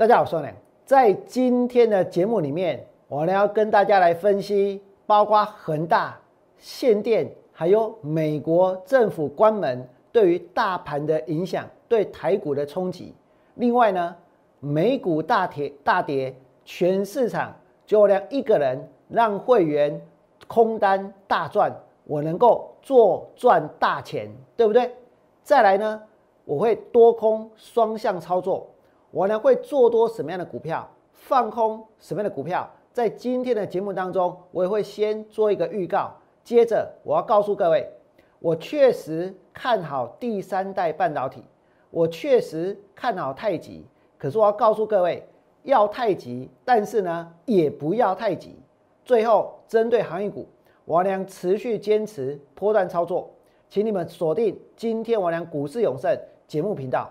大家好，我是梁。在今天的节目里面，我呢要跟大家来分析，包括恒大、限电，还有美国政府关门对于大盘的影响，对台股的冲击。另外呢，美股大跌大跌，全市场就量一个人让会员空单大赚，我能够做赚大钱，对不对？再来呢，我会多空双向操作。我呢会做多什么样的股票，放空什么样的股票，在今天的节目当中，我也会先做一个预告。接着我要告诉各位，我确实看好第三代半导体，我确实看好太极。可是我要告诉各位，要太极，但是呢也不要太极。最后针对行业股，我俩持续坚持波段操作，请你们锁定今天我俩股市永胜节目频道。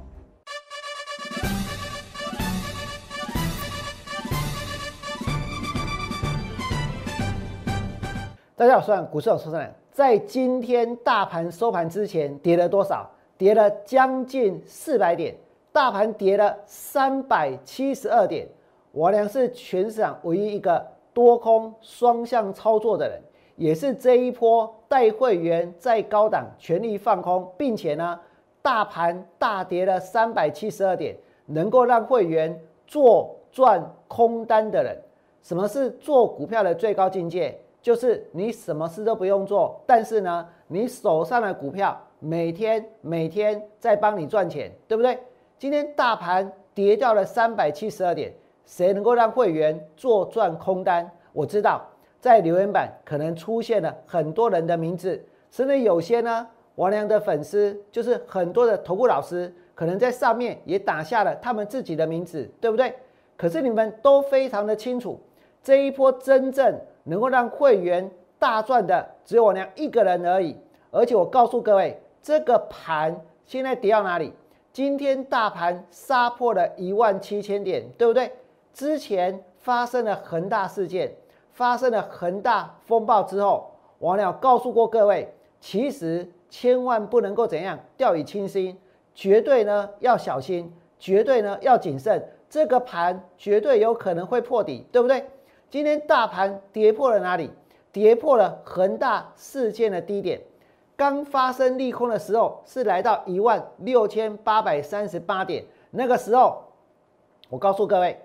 大家好，我是股市有出人。在今天大盘收盘之前跌了多少？跌了将近四百点，大盘跌了三百七十二点。我俩是全市场唯一一个多空双向操作的人，也是这一波带会员在高档全力放空，并且呢，大盘大跌了三百七十二点，能够让会员做赚空单的人。什么是做股票的最高境界？就是你什么事都不用做，但是呢，你手上的股票每天每天在帮你赚钱，对不对？今天大盘跌掉了三百七十二点，谁能够让会员做赚空单？我知道在留言板可能出现了很多人的名字，甚至有些呢，王良的粉丝就是很多的投顾老师，可能在上面也打下了他们自己的名字，对不对？可是你们都非常的清楚，这一波真正。能够让会员大赚的只有我娘一个人而已，而且我告诉各位，这个盘现在跌到哪里？今天大盘杀破了一万七千点，对不对？之前发生了恒大事件，发生了恒大风暴之后，我娘告诉过各位，其实千万不能够怎样掉以轻心，绝对呢要小心，绝对呢要谨慎，这个盘绝对有可能会破底，对不对？今天大盘跌破了哪里？跌破了恒大事件的低点。刚发生利空的时候是来到一万六千八百三十八点。那个时候，我告诉各位，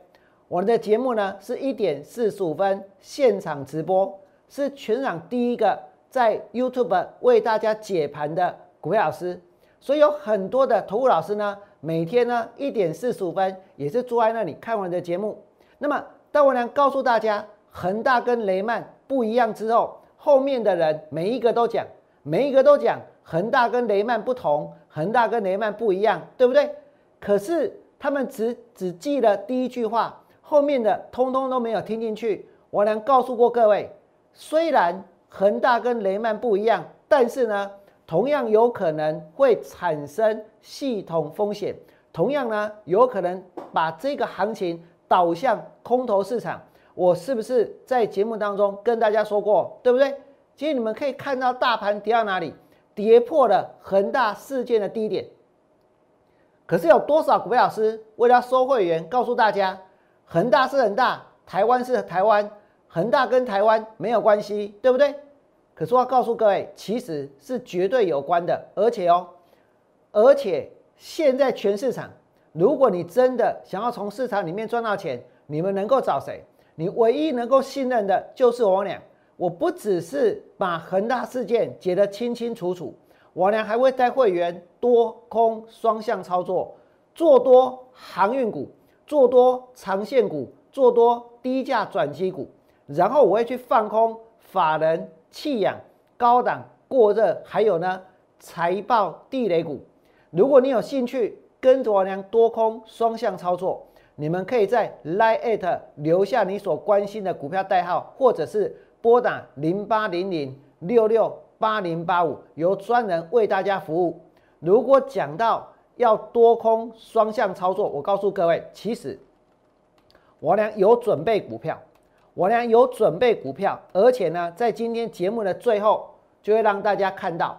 我们的节目呢是一点四十五分现场直播，是全场第一个在 YouTube 为大家解盘的股票老师。所以有很多的投顾老师呢，每天呢一点四十五分也是坐在那里看我的节目。那么。但我俩告诉大家恒大跟雷曼不一样之后，后面的人每一个都讲，每一个都讲恒大跟雷曼不同，恒大跟雷曼不一样，对不对？可是他们只只记了第一句话，后面的通通都没有听进去。我俩告诉过各位，虽然恒大跟雷曼不一样，但是呢，同样有可能会产生系统风险，同样呢，有可能把这个行情。导向空头市场，我是不是在节目当中跟大家说过，对不对？其实你们可以看到大盘跌到哪里，跌破了恒大事件的低点。可是有多少股票老师为了收会员，告诉大家恒大是恒大，台湾是台湾，恒大跟台湾没有关系，对不对？可是我要告诉各位，其实是绝对有关的，而且哦，而且现在全市场。如果你真的想要从市场里面赚到钱，你们能够找谁？你唯一能够信任的就是我俩。我不只是把恒大事件解得清清楚楚，我俩还会带会员多空双向操作，做多航运股，做多长线股，做多低价转机股，然后我会去放空法人弃养高档过热，还有呢财报地雷股。如果你有兴趣，跟着我娘多空双向操作，你们可以在 Line 留下你所关心的股票代号，或者是拨打零八零零六六八零八五，由专人为大家服务。如果讲到要多空双向操作。我告诉各位，其实我俩有准备股票，我俩有准备股票，而且呢，在今天节目的最后，就会让大家看到。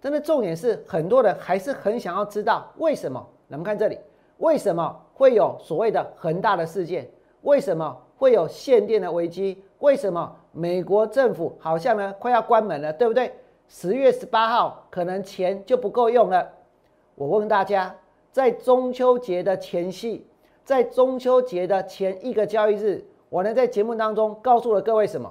真的重点是，很多人还是很想要知道为什么。我们看这里，为什么会有所谓的恒大的事件？为什么会有限电的危机？为什么美国政府好像呢快要关门了，对不对？十月十八号可能钱就不够用了。我问大家，在中秋节的前夕，在中秋节的前一个交易日，我呢在节目当中告诉了各位什么？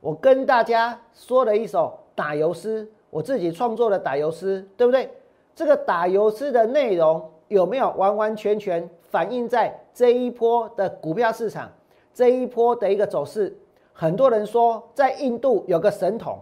我跟大家说了一首打油诗。我自己创作的打油诗，对不对？这个打油诗的内容有没有完完全全反映在这一波的股票市场这一波的一个走势？很多人说，在印度有个神童，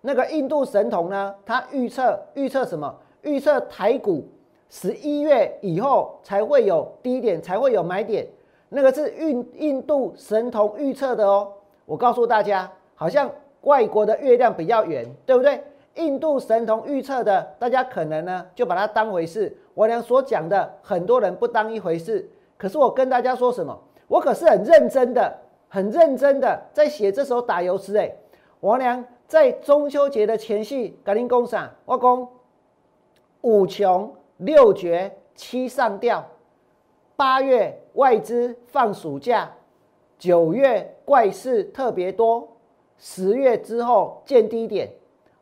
那个印度神童呢，他预测预测什么？预测台股十一月以后才会有低点，才会有买点。那个是印印度神童预测的哦。我告诉大家，好像外国的月亮比较圆，对不对？印度神童预测的，大家可能呢就把它当回事。我俩所讲的，很多人不当一回事。可是我跟大家说什么？我可是很认真的，很认真的在写这首打油诗。哎，王良在中秋节的前夕，赶紧工赏，我讲五穷六绝七上吊，八月外资放暑假，九月怪事特别多，十月之后见低点。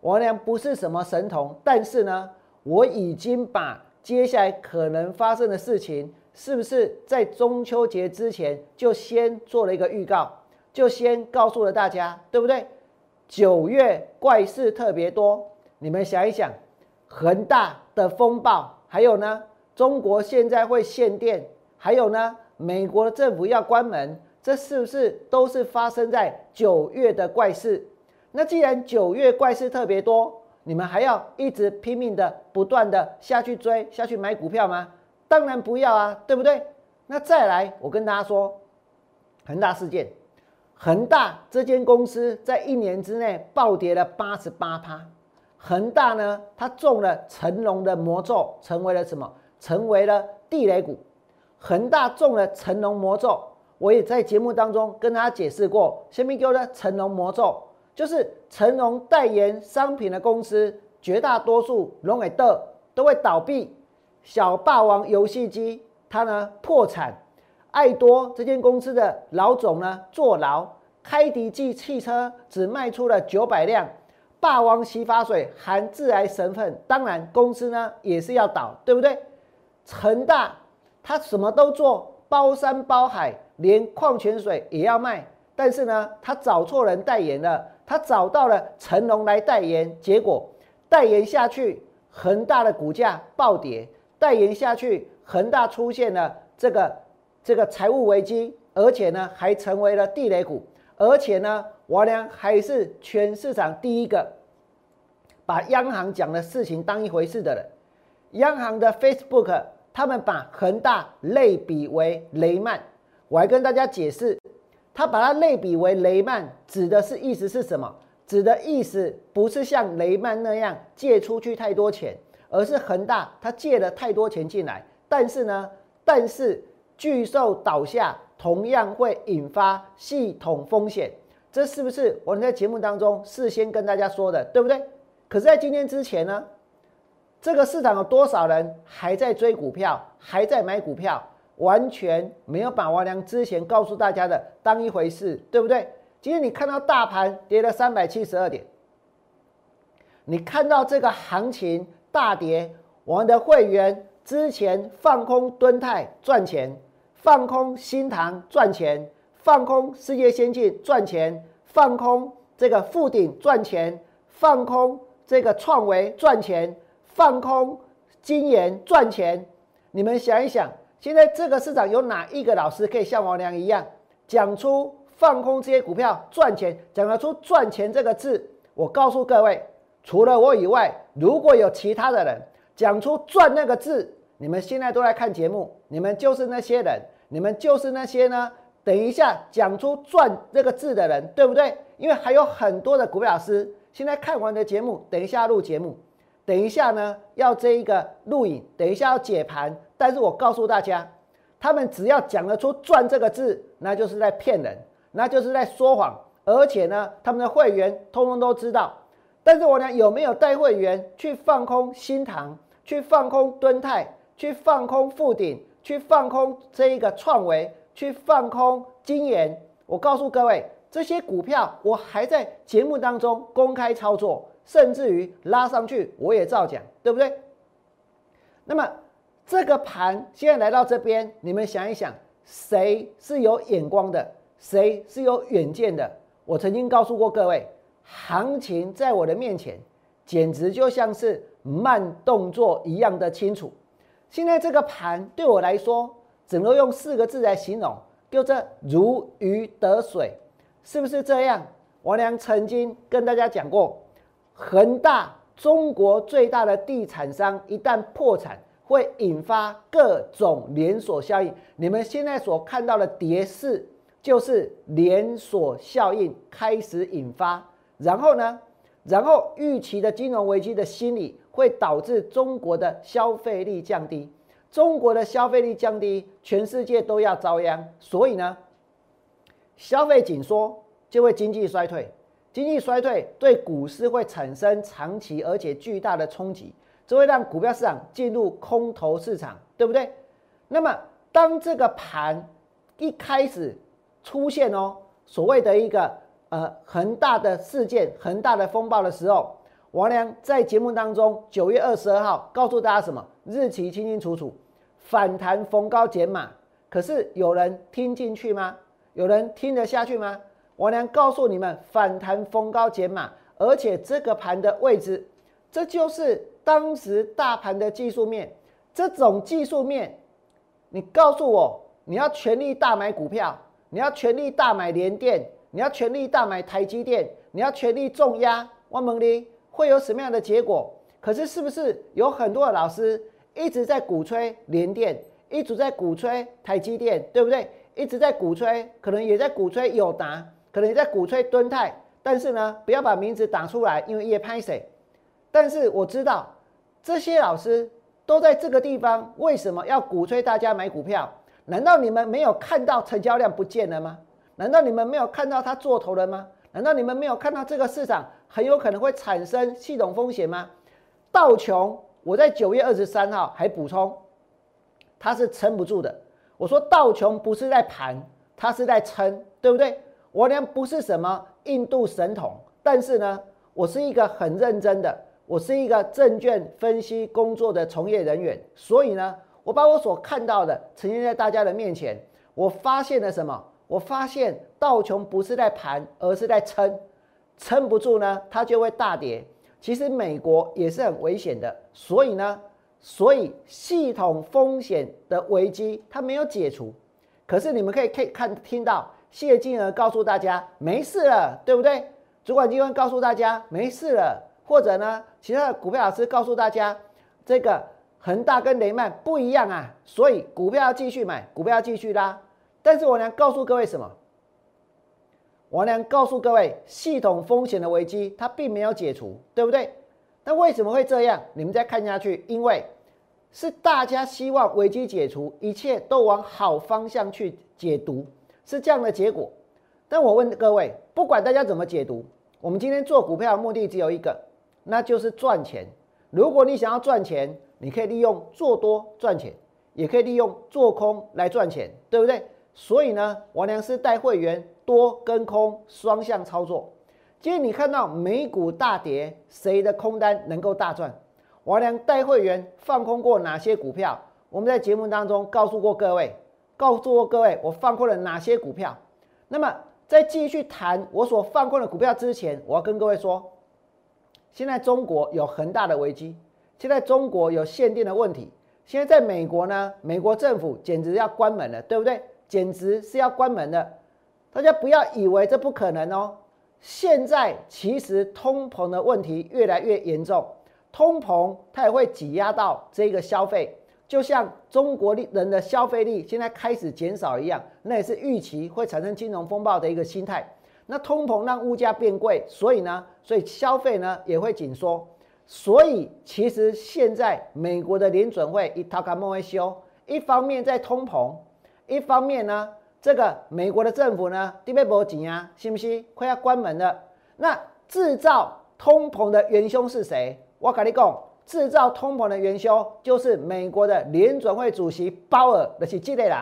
王良不是什么神童，但是呢，我已经把接下来可能发生的事情，是不是在中秋节之前就先做了一个预告，就先告诉了大家，对不对？九月怪事特别多，你们想一想，恒大的风暴，还有呢，中国现在会限电，还有呢，美国的政府要关门，这是不是都是发生在九月的怪事？那既然九月怪事特别多，你们还要一直拼命的不断的下去追下去买股票吗？当然不要啊，对不对？那再来，我跟大家说，恒大事件，恒大这间公司在一年之内暴跌了八十八趴。恒大呢，它中了成龙的魔咒，成为了什么？成为了地雷股。恒大中了成龙魔咒，我也在节目当中跟大家解释过，先别叫的成龙魔咒。就是成龙代言商品的公司，绝大多数龙尾的都会倒闭。小霸王游戏机它呢破产，爱多这间公司的老总呢坐牢，开迪记汽车只卖出了九百辆，霸王洗发水含致癌成分，当然公司呢也是要倒，对不对？成大他什么都做，包山包海，连矿泉水也要卖，但是呢他找错人代言了。他找到了成龙来代言，结果代言下去，恒大的股价暴跌；代言下去，恒大出现了这个这个财务危机，而且呢还成为了地雷股，而且呢，王良还是全市场第一个把央行讲的事情当一回事的人。央行的 Facebook 他们把恒大类比为雷曼，我还跟大家解释。他把它类比为雷曼，指的是意思是什么？指的意思不是像雷曼那样借出去太多钱，而是恒大他借了太多钱进来。但是呢，但是巨兽倒下同样会引发系统风险，这是不是我们在节目当中事先跟大家说的，对不对？可是，在今天之前呢，这个市场有多少人还在追股票，还在买股票？完全没有把王良之前告诉大家的当一回事，对不对？今天你看到大盘跌了三百七十二点，你看到这个行情大跌，我们的会员之前放空敦泰赚钱，放空新塘赚钱，放空世界先进赚钱，放空这个富鼎赚钱，放空这个创维赚钱，放空金研赚钱，你们想一想。现在这个市场有哪一个老师可以像王良一样讲出放空这些股票赚钱，讲得出赚钱这个字？我告诉各位，除了我以外，如果有其他的人讲出赚那个字，你们现在都在看节目，你们就是那些人，你们就是那些呢？等一下讲出赚这个字的人，对不对？因为还有很多的股票老师现在看完的节目，等一下录节目，等一下呢要这一个录影，等一下要解盘，但是我告诉大家，他们只要讲得出“赚”这个字，那就是在骗人，那就是在说谎，而且呢，他们的会员通通都知道。但是我呢有没有带会员去放空新塘，去放空敦泰，去放空富鼎，去放空这一个创维，去放空金研？我告诉各位，这些股票我还在节目当中公开操作，甚至于拉上去我也照讲，对不对？那么这个盘现在来到这边，你们想一想，谁是有眼光的？谁是有远见的？我曾经告诉过各位。行情在我的面前，简直就像是慢动作一样的清楚。现在这个盘对我来说，只能用四个字来形容，就是如鱼得水，是不是这样？王良曾经跟大家讲过，恒大中国最大的地产商一旦破产，会引发各种连锁效应。你们现在所看到的跌势，就是连锁效应开始引发。然后呢？然后预期的金融危机的心理会导致中国的消费力降低，中国的消费力降低，全世界都要遭殃。所以呢，消费紧缩就会经济衰退，经济衰退对股市会产生长期而且巨大的冲击，这会让股票市场进入空头市场，对不对？那么当这个盘一开始出现哦，所谓的一个。呃，恒大的事件，恒大的风暴的时候，王良在节目当中九月二十二号告诉大家什么？日期清清楚楚，反弹逢高减码。可是有人听进去吗？有人听得下去吗？王良告诉你们，反弹逢高减码，而且这个盘的位置，这就是当时大盘的技术面。这种技术面，你告诉我，你要全力大买股票，你要全力大买联电。你要全力大买台积电，你要全力重压万蒙利，会有什么样的结果？可是是不是有很多的老师一直在鼓吹联电，一直在鼓吹台积电，对不对？一直在鼓吹，可能也在鼓吹友达，可能也在鼓吹敦泰，但是呢，不要把名字打出来，因为也拍谁？但是我知道这些老师都在这个地方，为什么要鼓吹大家买股票？难道你们没有看到成交量不见了吗？难道你们没有看到他做头了吗？难道你们没有看到这个市场很有可能会产生系统风险吗？道琼，我在九月二十三号还补充，它是撑不住的。我说道琼不是在盘，它是在撑，对不对？我呢不是什么印度神童，但是呢，我是一个很认真的，我是一个证券分析工作的从业人员，所以呢，我把我所看到的呈现在大家的面前，我发现了什么？我发现道琼不是在盘，而是在撑，撑不住呢，它就会大跌。其实美国也是很危险的，所以呢，所以系统风险的危机它没有解除。可是你们可以可以看听到谢金儿告诉大家没事了，对不对？主管机关告诉大家没事了，或者呢，其他的股票老师告诉大家，这个恒大跟雷曼不一样啊，所以股票要继续买，股票要继续拉。但是我娘告诉各位什么？我能告诉各位，系统风险的危机它并没有解除，对不对？那为什么会这样？你们再看下去，因为是大家希望危机解除，一切都往好方向去解读，是这样的结果。但我问各位，不管大家怎么解读，我们今天做股票的目的只有一个，那就是赚钱。如果你想要赚钱，你可以利用做多赚钱，也可以利用做空来赚钱，对不对？所以呢，王良是带会员多跟空双向操作。今天你看到美股大跌，谁的空单能够大赚？王良带会员放空过哪些股票？我们在节目当中告诉过各位，告诉过各位我放空了哪些股票。那么在继续谈我所放空的股票之前，我要跟各位说，现在中国有很大的危机，现在中国有限电的问题，现在在美国呢，美国政府简直要关门了，对不对？简直是要关门的，大家不要以为这不可能哦。现在其实通膨的问题越来越严重，通膨它也会挤压到这个消费，就像中国人的消费力现在开始减少一样，那也是预期会产生金融风暴的一个心态。那通膨让物价变贵，所以呢，所以消费呢也会紧缩。所以其实现在美国的联准会一套卡莫维修，一方面在通膨，一方面呢，这个美国的政府呢，低贝博紧啊，信不信？快要关门了。那制造通膨的元凶是谁？我跟你讲，制造通膨的元凶就是美国的联准会主席鲍尔的是这类人。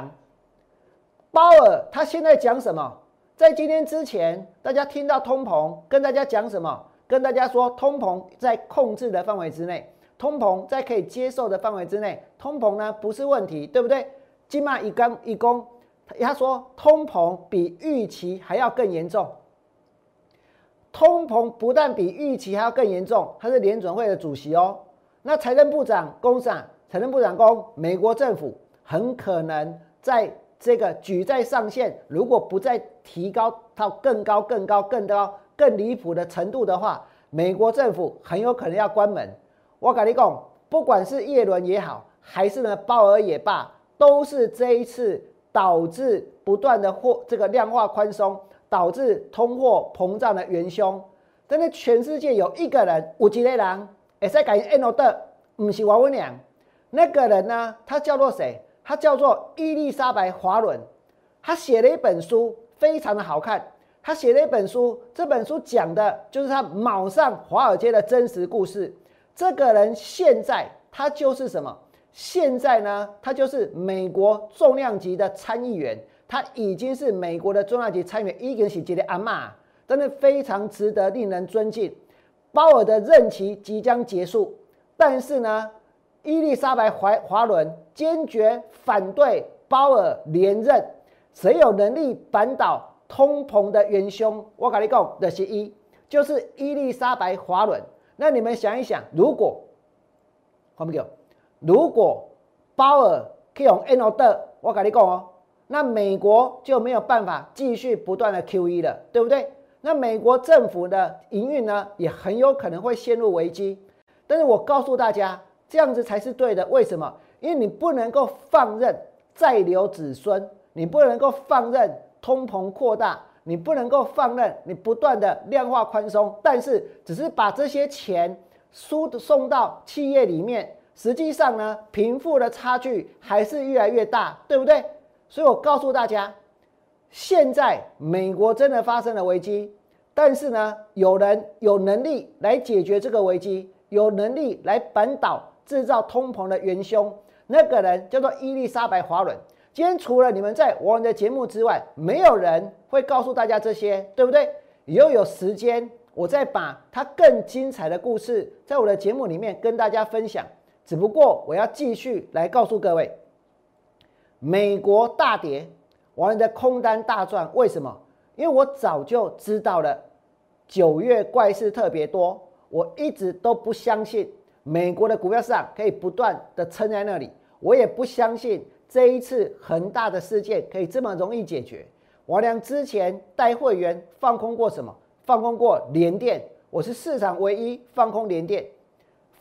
鲍尔他现在讲什么？在今天之前，大家听到通膨，跟大家讲什么？跟大家说，通膨在控制的范围之内，通膨在可以接受的范围之内，通膨呢不是问题，对不对？金马一刚一公，他说通膨比预期还要更严重。通膨不但比预期还要更严重，他是联准会的主席哦。那财政部长公上，财政部长公，美国政府很可能在这个举债上限，如果不再提高到更高、更高、更高。更离谱的程度的话，美国政府很有可能要关门。我跟你讲，不管是叶伦也好，还是呢鲍尔也罢，都是这一次导致不断的货这个量化宽松，导致通货膨胀的元凶。但是全世界有一个人，有几类人，也在改 N O 的，不是王文良。那个人呢，他叫做谁？他叫做伊丽莎白华伦。他写了一本书，非常的好看。他写了一本书，这本书讲的就是他卯上华尔街的真实故事。这个人现在他就是什么？现在呢，他就是美国重量级的参议员，他已经是美国的重量级参议员，已经是杰的阿妈，真的非常值得令人尊敬。鲍尔的任期即将结束，但是呢，伊丽莎白华华伦坚决反对鲍尔连任。谁有能力扳倒？通膨的元凶，我跟你讲的是一，就是伊丽莎白华伦。那你们想一想，如果，好没有？如果鲍尔可以用 N O 的，我跟你讲哦，那美国就没有办法继续不断的 Q E 了，对不对？那美国政府的营运呢，也很有可能会陷入危机。但是我告诉大家，这样子才是对的。为什么？因为你不能够放任再留子孙，你不能够放任。通膨扩大，你不能够放任，你不断的量化宽松，但是只是把这些钱输送到企业里面，实际上呢，贫富的差距还是越来越大，对不对？所以我告诉大家，现在美国真的发生了危机，但是呢，有人有能力来解决这个危机，有能力来扳倒制造通膨的元凶，那个人叫做伊丽莎白华伦。今天除了你们在我们的节目之外，没有人会告诉大家这些，对不对？以后有时间，我再把它更精彩的故事，在我的节目里面跟大家分享。只不过我要继续来告诉各位，美国大跌，我的空单大赚，为什么？因为我早就知道了，九月怪事特别多，我一直都不相信美国的股票市场可以不断的撑在那里，我也不相信。这一次恒大的事件可以这么容易解决？王良之前带会员放空过什么？放空过联电，我是市场唯一放空联电。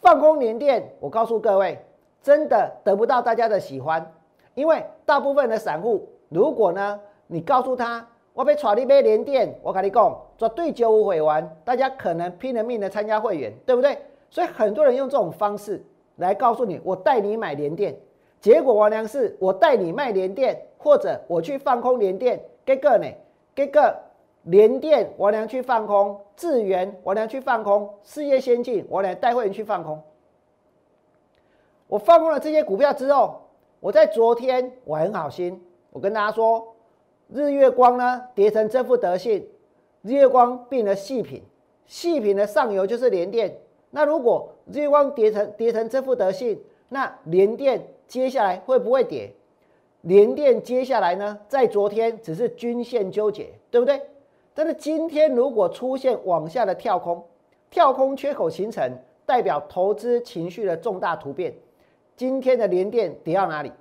放空联电，我告诉各位，真的得不到大家的喜欢，因为大部分的散户，如果呢，你告诉他我被炒你买联电，我跟你讲，绝对九五会完，大家可能拼了命的参加会员，对不对？所以很多人用这种方式来告诉你，我带你买联电。结果王良是我带你卖联电，或者我去放空联电，给个呢？给个联电，王良去放空；智源，王良去放空；事业先进，王良带会员去放空。我放空了这些股票之后，我在昨天我很好心，我跟大家说，日月光呢跌成这副德性，日月光变了细品，细品的上游就是联电。那如果日月光跌成跌成这副德性，那联电。接下来会不会跌？联电接下来呢？在昨天只是均线纠结，对不对？但是今天如果出现往下的跳空，跳空缺口形成，代表投资情绪的重大突变。今天的联电跌到哪里？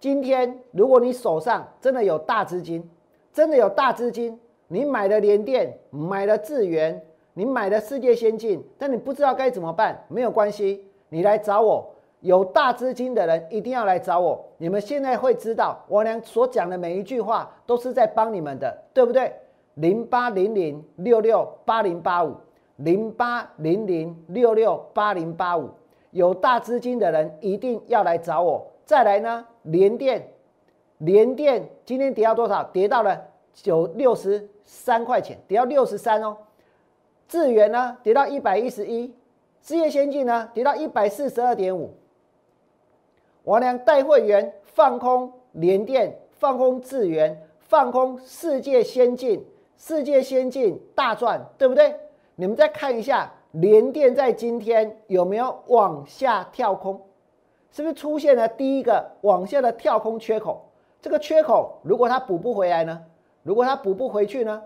今天如果你手上真的有大资金，真的有大资金，你买了联电，买了智源，你买了世界先进，但你不知道该怎么办，没有关系，你来找我。有大资金的人一定要来找我。你们现在会知道，我俩所讲的每一句话都是在帮你们的，对不对？零八零零六六八零八五，零八零零六六八零八五，有大资金的人一定要来找我。再来呢，联电，联电今天跌到多少？跌到了九六十三块钱，跌到六十三哦。智源呢，跌到一百一十一。事业先进呢，跌到一百四十二点五。王良带会员放空联电，放空智源，放空世界先进，世界先进大赚，对不对？你们再看一下联电在今天有没有往下跳空？是不是出现了第一个往下的跳空缺口？这个缺口如果它补不回来呢？如果它补不回去呢？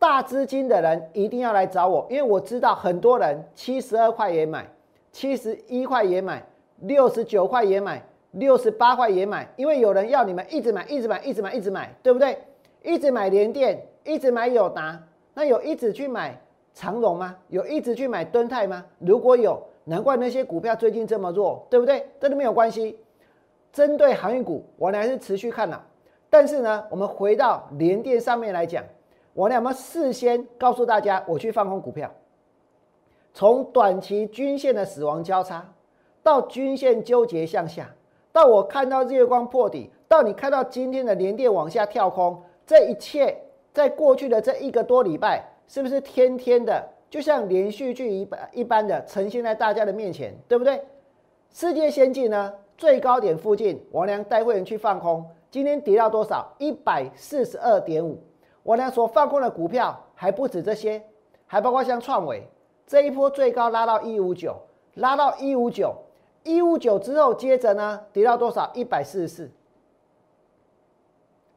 大资金的人一定要来找我，因为我知道很多人七十二块也买，七十一块也买，六十九块也买，六十八块也买，因为有人要你们一直买，一直买，一直买，一直买，对不对？一直买联电，一直买友达，那有一直去买长荣吗？有一直去买敦泰吗？如果有，难怪那些股票最近这么弱，对不对？这都没有关系。针对航运股，我还是持续看了。但是呢，我们回到联电上面来讲。我俩们事先告诉大家，我去放空股票，从短期均线的死亡交叉，到均线纠结向下，到我看到日月光破底，到你看到今天的连电往下跳空，这一切在过去的这一个多礼拜，是不是天天的就像连续剧一般一般的呈现在大家的面前，对不对？世界先进呢，最高点附近，王良带会员去放空，今天跌到多少？一百四十二点五。我俩所放空的股票还不止这些，还包括像创伟这一波最高拉到一五九，拉到一五九，一五九之后接着呢跌到多少？一百四十四。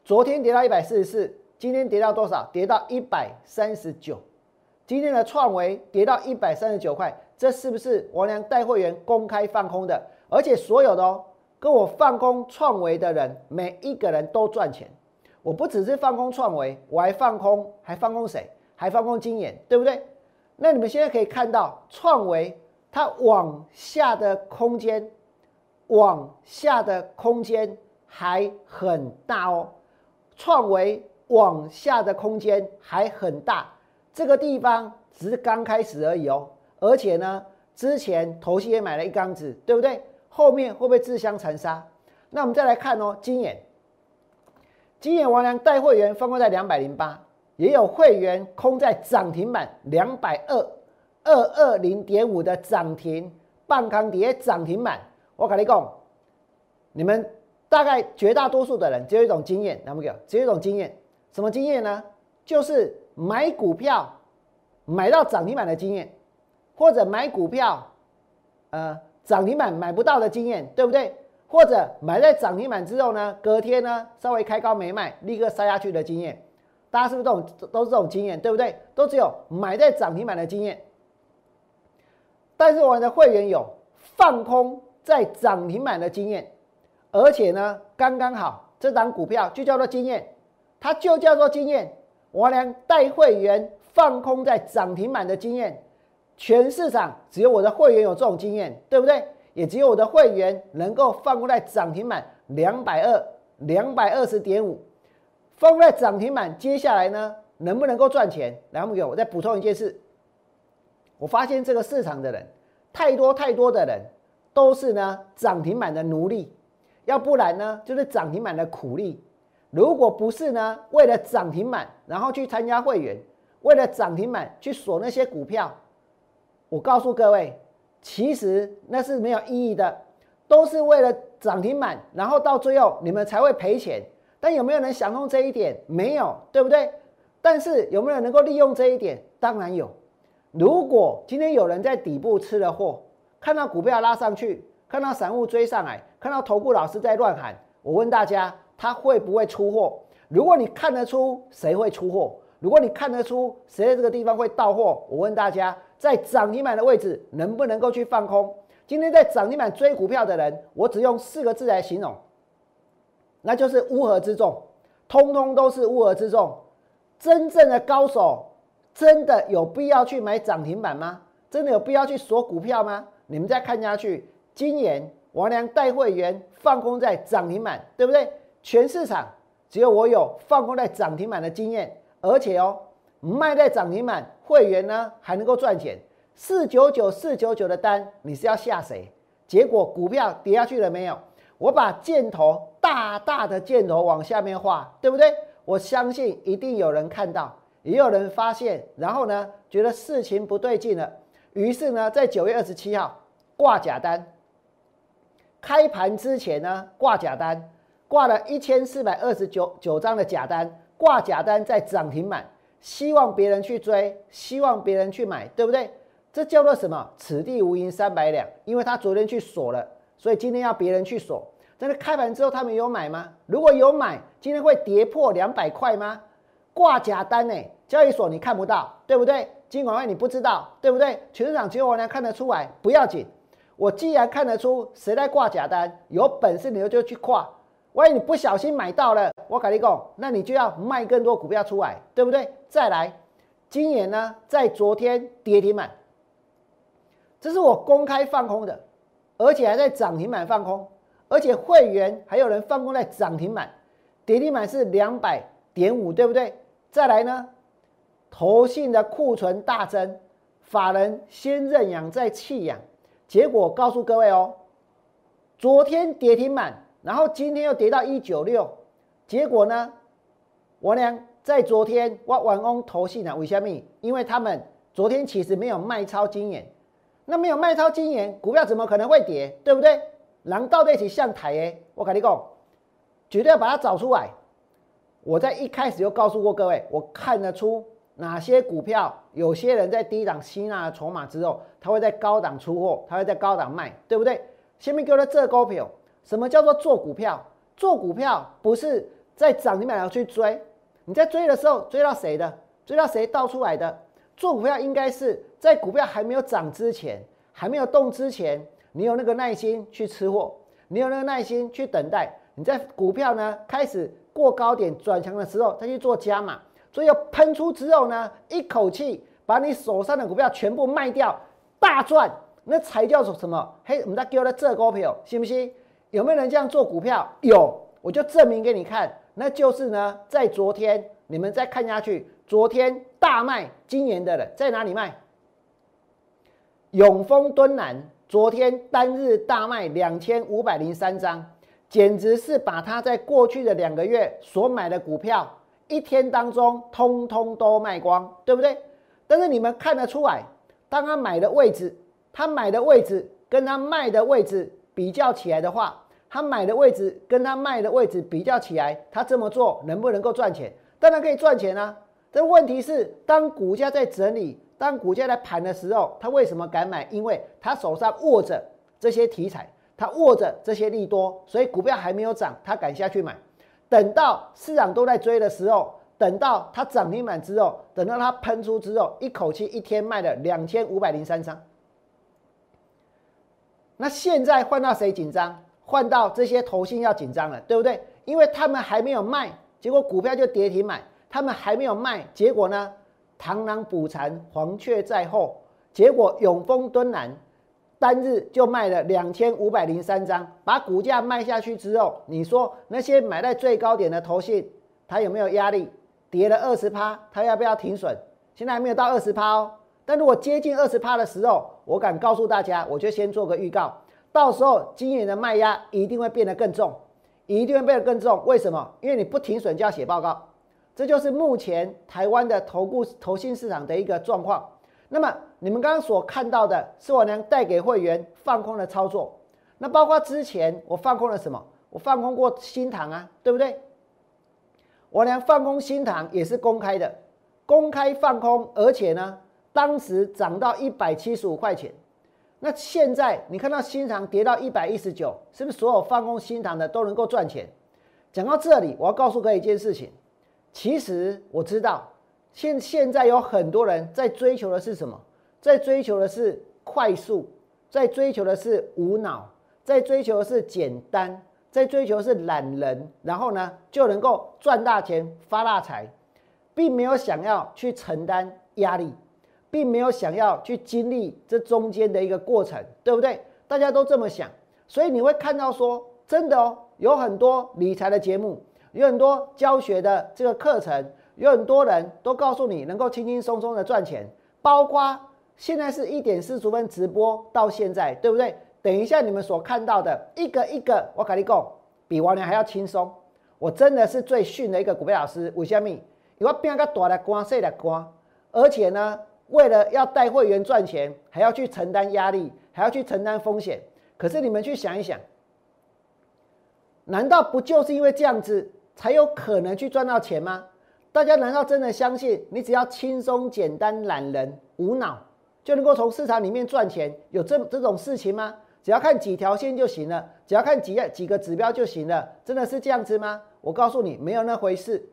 昨天跌到一百四十四，今天跌到多少？跌到一百三十九。今天的创维跌到一百三十九块，这是不是我俩带会员公开放空的？而且所有的哦，跟我放空创维的人，每一个人都赚钱。我不只是放空创维，我还放空，还放空谁？还放空金眼，对不对？那你们现在可以看到，创维它往下的空间，往下的空间还很大哦。创维往下的空间还很大，这个地方只是刚开始而已哦。而且呢，之前头期也买了一缸子，对不对？后面会不会自相残杀？那我们再来看哦，金眼。金眼王良带会员放空在两百零八，也有会员空在涨停板两百二二二零点五的涨停，半康跌涨停板。我跟你讲，你们大概绝大多数的人只有一种经验，那么个只有一种经验，什么经验呢？就是买股票买到涨停板的经验，或者买股票呃涨停板买不到的经验，对不对？或者买在涨停板之后呢，隔天呢稍微开高没卖，立刻塞下去的经验，大家是不是这种都是这种经验，对不对？都只有买在涨停板的经验。但是我们的会员有放空在涨停板的经验，而且呢刚刚好这档股票就叫做经验，它就叫做经验。我俩带会员放空在涨停板的经验，全市场只有我的会员有这种经验，对不对？也只有我的会员能够放过在涨停板两百二两百二十点五，放在涨停板，接下来呢能不能够赚钱？来，我我再补充一件事，我发现这个市场的人太多太多的人都是呢涨停板的奴隶，要不然呢就是涨停板的苦力。如果不是呢为了涨停板然后去参加会员，为了涨停板去锁那些股票，我告诉各位。其实那是没有意义的，都是为了涨停板，然后到最后你们才会赔钱。但有没有人想通这一点？没有，对不对？但是有没有能够利用这一点？当然有。如果今天有人在底部吃了货，看到股票拉上去，看到散户追上来，看到头部老师在乱喊，我问大家，他会不会出货？如果你看得出谁会出货，如果你看得出谁在这个地方会到货，我问大家。在涨停板的位置能不能够去放空？今天在涨停板追股票的人，我只用四个字来形容，那就是乌合之众，通通都是乌合之众。真正的高手，真的有必要去买涨停板吗？真的有必要去锁股票吗？你们再看下去，今年王良带会员放空在涨停板，对不对？全市场只有我有放空在涨停板的经验，而且哦，卖在涨停板。会员呢还能够赚钱。四九九四九九的单，你是要下谁？结果股票跌下去了没有？我把箭头大大的箭头往下面画，对不对？我相信一定有人看到，也有人发现，然后呢，觉得事情不对劲了，于是呢，在九月二十七号挂假单。开盘之前呢，挂假单，挂了一千四百二十九九张的假单，挂假单在涨停板，希望别人去追，希望别人去买，对不对？这叫做什么？此地无银三百两，因为他昨天去锁了，所以今天要别人去锁。但是开盘之后他们有买吗？如果有买，今天会跌破两百块吗？挂假单呢？交易所你看不到，对不对？金管会你不知道，对不对？全市场只有我能看得出来，不要紧。我既然看得出谁在挂假单，有本事你就去挂。万一你不小心买到了，我跟你讲，那你就要卖更多股票出来，对不对？再来，今年呢，在昨天跌停板，这是我公开放空的，而且还在涨停板放空，而且会员还有人放空在涨停板，跌停板是两百点五，对不对？再来呢，投信的库存大增，法人先认养再弃养。结果告诉各位哦，昨天跌停板，然后今天又跌到一九六，结果呢，我呢在昨天我完工投信啊，为什么？因为他们昨天其实没有卖超经验，那没有卖超经验，股票怎么可能会跌？对不对？狼到底起向台诶，我跟你讲，绝对要把它找出来。我在一开始就告诉过各位，我看得出。哪些股票？有些人在低档吸纳了筹码之后，他会在高档出货，他会在高档卖，对不对？下面给我的这股票，什么叫做做股票？做股票不是在涨停板上去追，你在追的时候追到谁的？追到谁倒出来的？做股票应该是在股票还没有涨之前，还没有动之前，你有那个耐心去吃货，你有那个耐心去等待，你在股票呢开始过高点转强的时候，再去做加码。所以要喷出之后呢，一口气把你手上的股票全部卖掉，大赚，那才叫做什么？嘿，我们在给我的这股票，信不信？有没有人这样做股票？有，我就证明给你看。那就是呢，在昨天，你们再看下去，昨天大卖今年的人在哪里卖？永丰敦南昨天单日大卖两千五百零三张，简直是把他在过去的两个月所买的股票。一天当中，通通都卖光，对不对？但是你们看得出来，当他买的位置，他买的位置跟他卖的位置比较起来的话，他买的位置跟他卖的位置比较起来，他这么做能不能够赚钱？当然可以赚钱啊！但问题是，当股价在整理，当股价在盘的时候，他为什么敢买？因为他手上握着这些题材，他握着这些利多，所以股票还没有涨，他敢下去买。等到市场都在追的时候，等到它涨停板之后，等到它喷出之后，一口气一天卖了两千五百零三张。那现在换到谁紧张？换到这些投信要紧张了，对不对？因为他们还没有卖，结果股票就跌停买。他们还没有卖，结果呢？螳螂捕蝉，黄雀在后。结果永丰敦南。单日就卖了两千五百零三张，把股价卖下去之后，你说那些买在最高点的投信，它有没有压力？跌了二十趴，它要不要停损？现在还没有到二十趴哦。但如果接近二十趴的时候，我敢告诉大家，我就先做个预告，到时候今年的卖压一定会变得更重，一定会变得更重。为什么？因为你不停损就要写报告，这就是目前台湾的投顾投信市场的一个状况。那么你们刚刚所看到的是我能带给会员放空的操作，那包括之前我放空了什么？我放空过新塘啊，对不对？我娘放空新塘也是公开的，公开放空，而且呢，当时涨到一百七十五块钱。那现在你看到新塘跌到一百一十九，是不是所有放空新塘的都能够赚钱？讲到这里，我要告诉各位一件事情，其实我知道。现现在有很多人在追求的是什么？在追求的是快速，在追求的是无脑，在追求的是简单，在追求是懒人，然后呢就能够赚大钱发大财，并没有想要去承担压力，并没有想要去经历这中间的一个过程，对不对？大家都这么想，所以你会看到说，真的哦，有很多理财的节目，有很多教学的这个课程。有很多人都告诉你能够轻轻松松的赚钱，包括现在是一点四十分直播到现在，对不对？等一下你们所看到的一个一个，我跟你讲，比往年还要轻松。我真的是最逊的一个股票老师，为什么？因为变个大的官，小的官，而且呢，为了要带会员赚钱，还要去承担压力，还要去承担风险。可是你们去想一想，难道不就是因为这样子才有可能去赚到钱吗？大家难道真的相信你只要轻松、简单、懒人、无脑就能够从市场里面赚钱？有这这种事情吗？只要看几条线就行了，只要看几几个指标就行了，真的是这样子吗？我告诉你，没有那回事。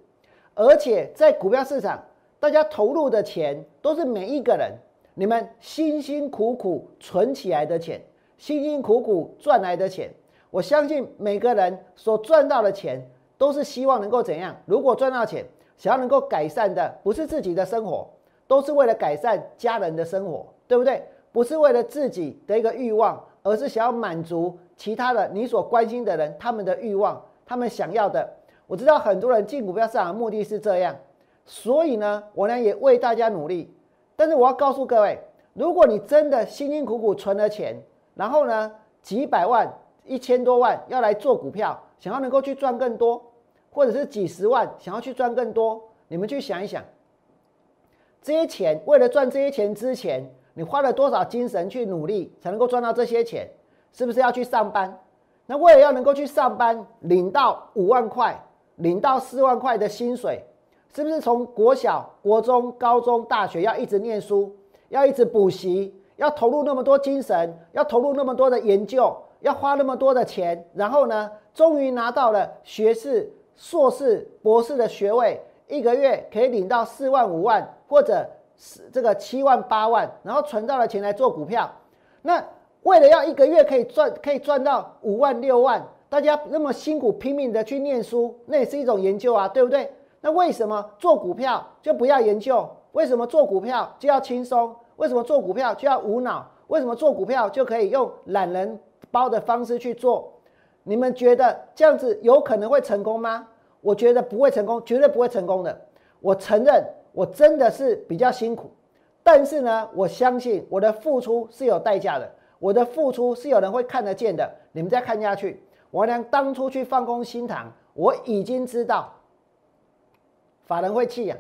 而且在股票市场，大家投入的钱都是每一个人你们辛辛苦苦存起来的钱。辛辛苦苦赚来的钱，我相信每个人所赚到的钱都是希望能够怎样？如果赚到钱，想要能够改善的不是自己的生活，都是为了改善家人的生活，对不对？不是为了自己的一个欲望，而是想要满足其他的你所关心的人他们的欲望，他们想要的。我知道很多人进股票市场的目的是这样，所以呢，我呢也为大家努力。但是我要告诉各位，如果你真的辛辛苦苦存了钱，然后呢，几百万、一千多万要来做股票，想要能够去赚更多，或者是几十万想要去赚更多，你们去想一想，这些钱为了赚这些钱之前，你花了多少精神去努力才能够赚到这些钱？是不是要去上班？那为了要能够去上班，领到五万块、领到四万块的薪水，是不是从国小、国中、高中、大学要一直念书，要一直补习？要投入那么多精神，要投入那么多的研究，要花那么多的钱，然后呢，终于拿到了学士、硕士、博士的学位，一个月可以领到四万、五万，或者是这个七万、八万，然后存到了钱来做股票。那为了要一个月可以赚，可以赚到五万、六万，大家那么辛苦拼命的去念书，那也是一种研究啊，对不对？那为什么做股票就不要研究？为什么做股票就要轻松？为什么做股票就要无脑？为什么做股票就可以用懒人包的方式去做？你们觉得这样子有可能会成功吗？我觉得不会成功，绝对不会成功的。我承认我真的是比较辛苦，但是呢，我相信我的付出是有代价的，我的付出是有人会看得见的。你们再看下去，我娘当初去放空新塘，我已经知道法人会弃养。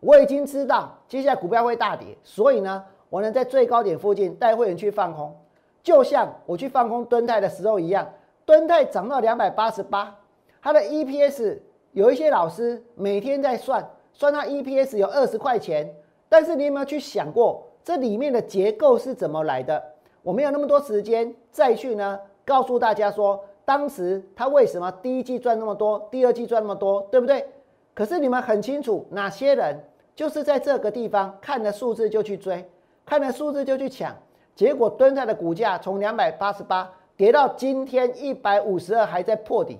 我已经知道接下来股票会大跌，所以呢，我能在最高点附近带会员去放空，就像我去放空蹲泰的时候一样。敦泰涨到两百八十八，它的 EPS 有一些老师每天在算，算它 EPS 有二十块钱，但是你有没有去想过这里面的结构是怎么来的？我没有那么多时间再去呢告诉大家说，当时它为什么第一季赚那么多，第二季赚那么多，对不对？可是你们很清楚哪些人。就是在这个地方看了数字就去追，看了数字就去抢，结果蹲泰的股价从两百八十八跌到今天一百五十二，还在破底，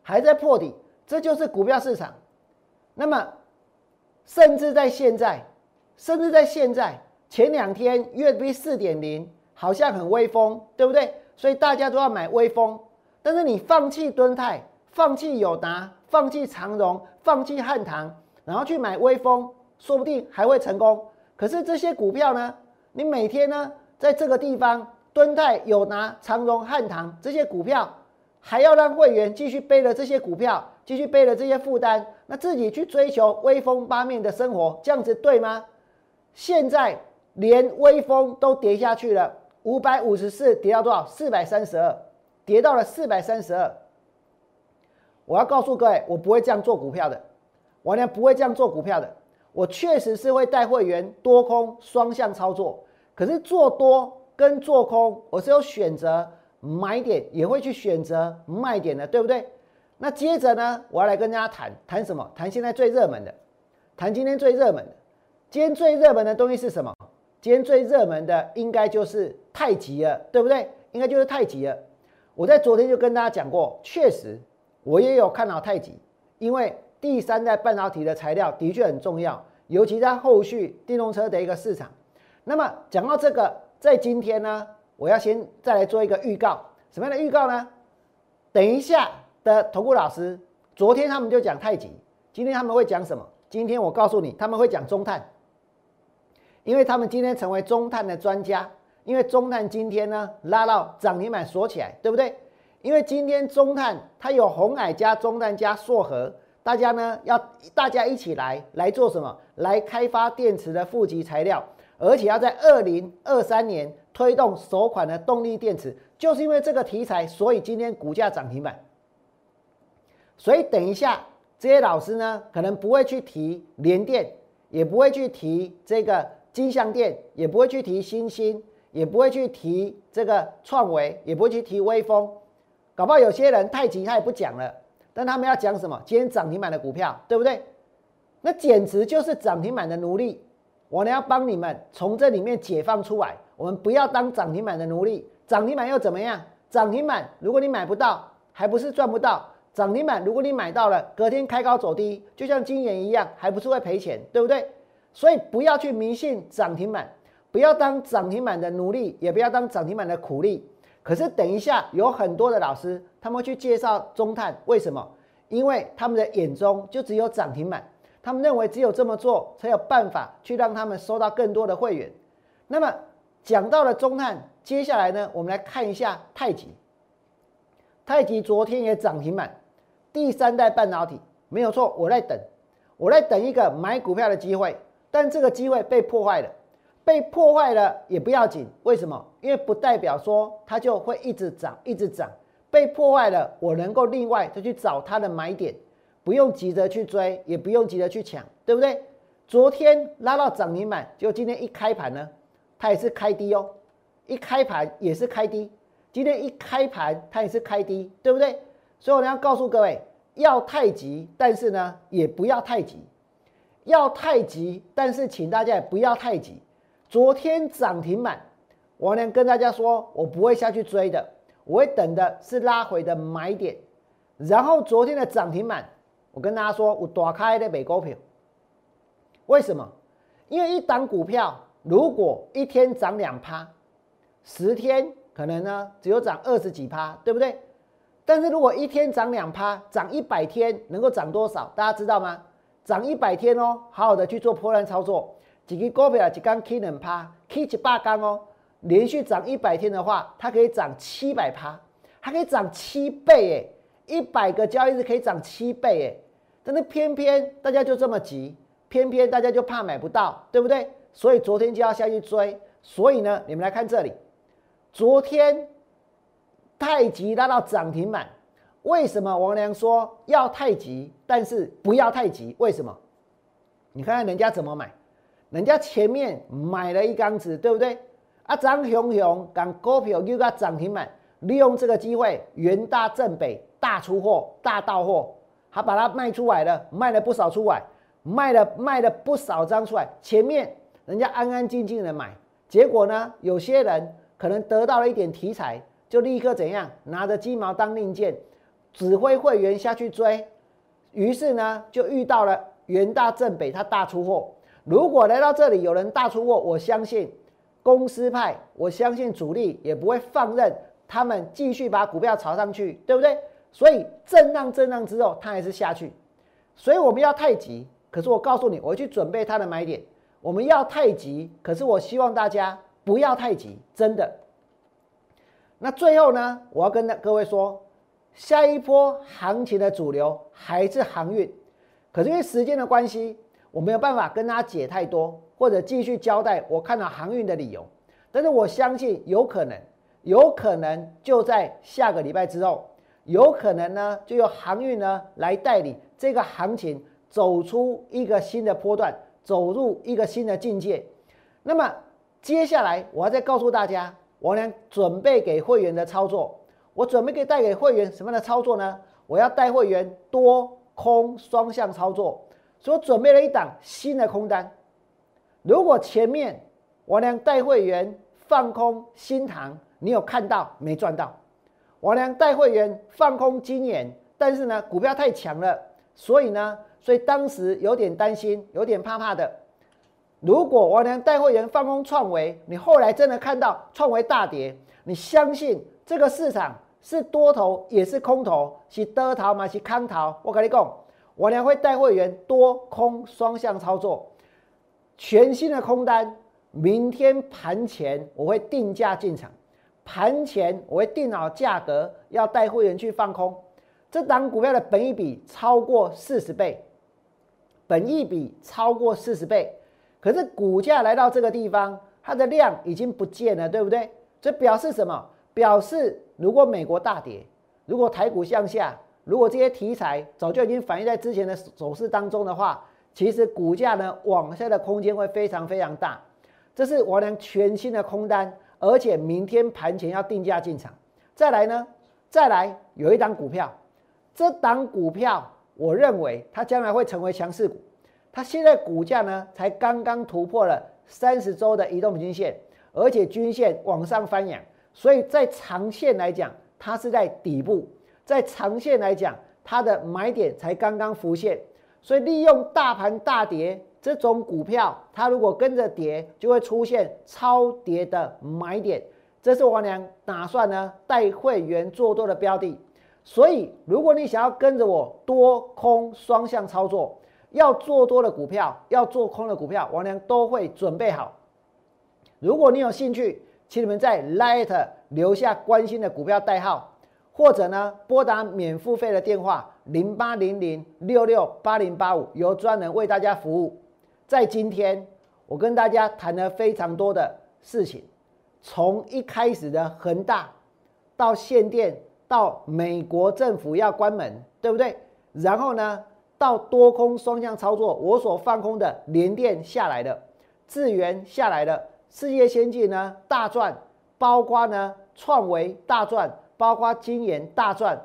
还在破底，这就是股票市场。那么，甚至在现在，甚至在现在前两天 USB 四点零好像很威风，对不对？所以大家都要买威风，但是你放弃蹲泰，放弃友达，放弃长荣，放弃汉唐。然后去买威风，说不定还会成功。可是这些股票呢？你每天呢，在这个地方，敦泰、友拿、长荣、汉唐这些股票，还要让会员继续背了这些股票，继续背了这些负担，那自己去追求威风八面的生活，这样子对吗？现在连微风都跌下去了，五百五十四跌到多少？四百三十二，跌到了四百三十二。我要告诉各位，我不会这样做股票的。我呢不会这样做股票的，我确实是会带会员多空双向操作，可是做多跟做空，我是有选择买点，也会去选择卖点的，对不对？那接着呢，我要来跟大家谈谈什么？谈现在最热门的，谈今天最热门的。今天最热门的东西是什么？今天最热门的应该就是太极了，对不对？应该就是太极了。我在昨天就跟大家讲过，确实我也有看好太极，因为。第三代半导体的材料的确很重要，尤其在后续电动车的一个市场。那么讲到这个，在今天呢，我要先再来做一个预告，什么样的预告呢？等一下的投顾老师，昨天他们就讲太极，今天他们会讲什么？今天我告诉你，他们会讲中碳，因为他们今天成为中碳的专家。因为中碳今天呢拉到涨停板锁起来，对不对？因为今天中碳它有红海加中碳加硕和，大家呢要大家一起来来做什么？来开发电池的负极材料，而且要在二零二三年推动首款的动力电池。就是因为这个题材，所以今天股价涨停板。所以等一下这些老师呢，可能不会去提联电，也不会去提这个金相电，也不会去提新兴，也不会去提这个创维，也不会去提微风。搞不好有些人太急他也不讲了，但他们要讲什么？今天涨停板的股票，对不对？那简直就是涨停板的奴隶。我呢要帮你们从这里面解放出来，我们不要当涨停板的奴隶。涨停板又怎么样？涨停板如果你买不到，还不是赚不到？涨停板如果你买到了，隔天开高走低，就像今年一样，还不是会赔钱，对不对？所以不要去迷信涨停板，不要当涨停板的奴隶，也不要当涨停板的苦力。可是等一下，有很多的老师他们去介绍中碳，为什么？因为他们的眼中就只有涨停板，他们认为只有这么做才有办法去让他们收到更多的会员。那么讲到了中碳。接下来呢，我们来看一下太极。太极昨天也涨停板，第三代半导体没有错，我在等，我在等一个买股票的机会，但这个机会被破坏了，被破坏了也不要紧，为什么？因为不代表说它就会一直涨，一直涨。被破坏了，我能够另外再去找它的买点，不用急着去追，也不用急着去抢，对不对？昨天拉到涨停板，就今天一开盘呢，它也是开低哦。一开盘也是开低，今天一开盘它也是开低，对不对？所以我要告诉各位，要太急，但是呢也不要太急；要太急，但是请大家也不要太急。昨天涨停板，我能跟大家说，我不会下去追的，我会等的是拉回的买点。然后昨天的涨停板，我跟大家说，我打开的美股票，为什么？因为一档股票如果一天涨两趴。十天可能呢只有涨二十几趴，对不对？但是如果一天涨两趴，涨一百天能够涨多少？大家知道吗？涨一百天哦，好好的去做破烂操作，几个股票一刚 K 两趴，K 七八缸哦，连续涨一百天的话，它可以涨七百趴，它可以涨七倍诶，一百个交易日可以涨七倍诶。但是偏偏大家就这么急，偏偏大家就怕买不到，对不对？所以昨天就要下去追，所以呢，你们来看这里。昨天太极拉到涨停板，为什么王良说要太极，但是不要太极？为什么？你看看人家怎么买，人家前面买了一缸子，对不对？啊，张雄雄讲股票又个涨停板，利用这个机会，元大正北大出货、大到货，他把它卖出来了，卖了不少出来，卖了卖了不少张出来。前面人家安安静静的买，结果呢，有些人。可能得到了一点题材，就立刻怎样拿着鸡毛当令箭，指挥会员下去追，于是呢就遇到了元大正北他大出货。如果来到这里有人大出货，我相信公司派，我相信主力也不会放任他们继续把股票炒上去，对不对？所以震荡震荡之后，它还是下去。所以我们要太急，可是我告诉你，我去准备它的买点。我们要太急，可是我希望大家。不要太急，真的。那最后呢，我要跟各位说，下一波行情的主流还是航运。可是因为时间的关系，我没有办法跟大家解太多，或者继续交代我看到航运的理由。但是我相信有可能，有可能就在下个礼拜之后，有可能呢就由航运呢来带领这个行情走出一个新的波段，走入一个新的境界。那么。接下来我要再告诉大家，我俩准备给会员的操作，我准备给带给会员什么样的操作呢？我要带会员多空双向操作，所以我准备了一档新的空单。如果前面我俩带会员放空新塘，你有看到没赚到？我俩带会员放空金眼，但是呢股票太强了，所以呢，所以当时有点担心，有点怕怕的。如果我能带会员放空创维，你后来真的看到创维大跌，你相信这个市场是多头也是空头，是多头吗？是康头？我跟你讲，我呢会带会员多空双向操作，全新的空单，明天盘前我会定价进场，盘前我会定好价格，要带会员去放空。这档股票的本益比超过四十倍，本益比超过四十倍，可是股价来到这个地方，它的量已经不见了，对不对？这表示什么？表示如果美国大跌，如果台股向下。如果这些题材早就已经反映在之前的走势当中的话，其实股价呢往下的空间会非常非常大。这是我良全新的空单，而且明天盘前要定价进场。再来呢，再来有一档股票，这档股票我认为它将来会成为强势股。它现在股价呢才刚刚突破了三十周的移动平均线，而且均线往上翻扬，所以在长线来讲，它是在底部。在长线来讲，它的买点才刚刚浮现，所以利用大盘大跌这种股票，它如果跟着跌，就会出现超跌的买点。这是王良打算呢带会员做多的标的。所以，如果你想要跟着我多空双向操作，要做多的股票，要做空的股票，王良都会准备好。如果你有兴趣，请你们在 Light 留下关心的股票代号。或者呢，拨打免付费的电话零八零零六六八零八五，由专人为大家服务。在今天，我跟大家谈了非常多的事情，从一开始的恒大，到限电，到美国政府要关门，对不对？然后呢，到多空双向操作，我所放空的联电下来的，智源下来的，世界先进呢大赚，包括呢创维大赚。包括今年大赚，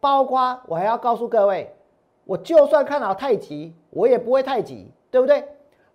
包括我还要告诉各位，我就算看好太极，我也不会太极，对不对？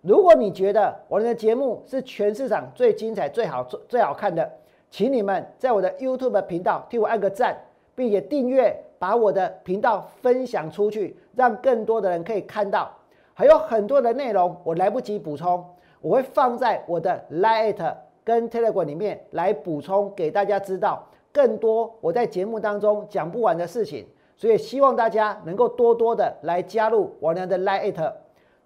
如果你觉得我的节目是全市场最精彩、最好、最最好看的，请你们在我的 YouTube 频道替我按个赞，并且订阅，把我的频道分享出去，让更多的人可以看到。还有很多的内容我来不及补充，我会放在我的 Lite 跟 Telegram 里面来补充给大家知道。更多我在节目当中讲不完的事情，所以希望大家能够多多的来加入我娘的 Lite。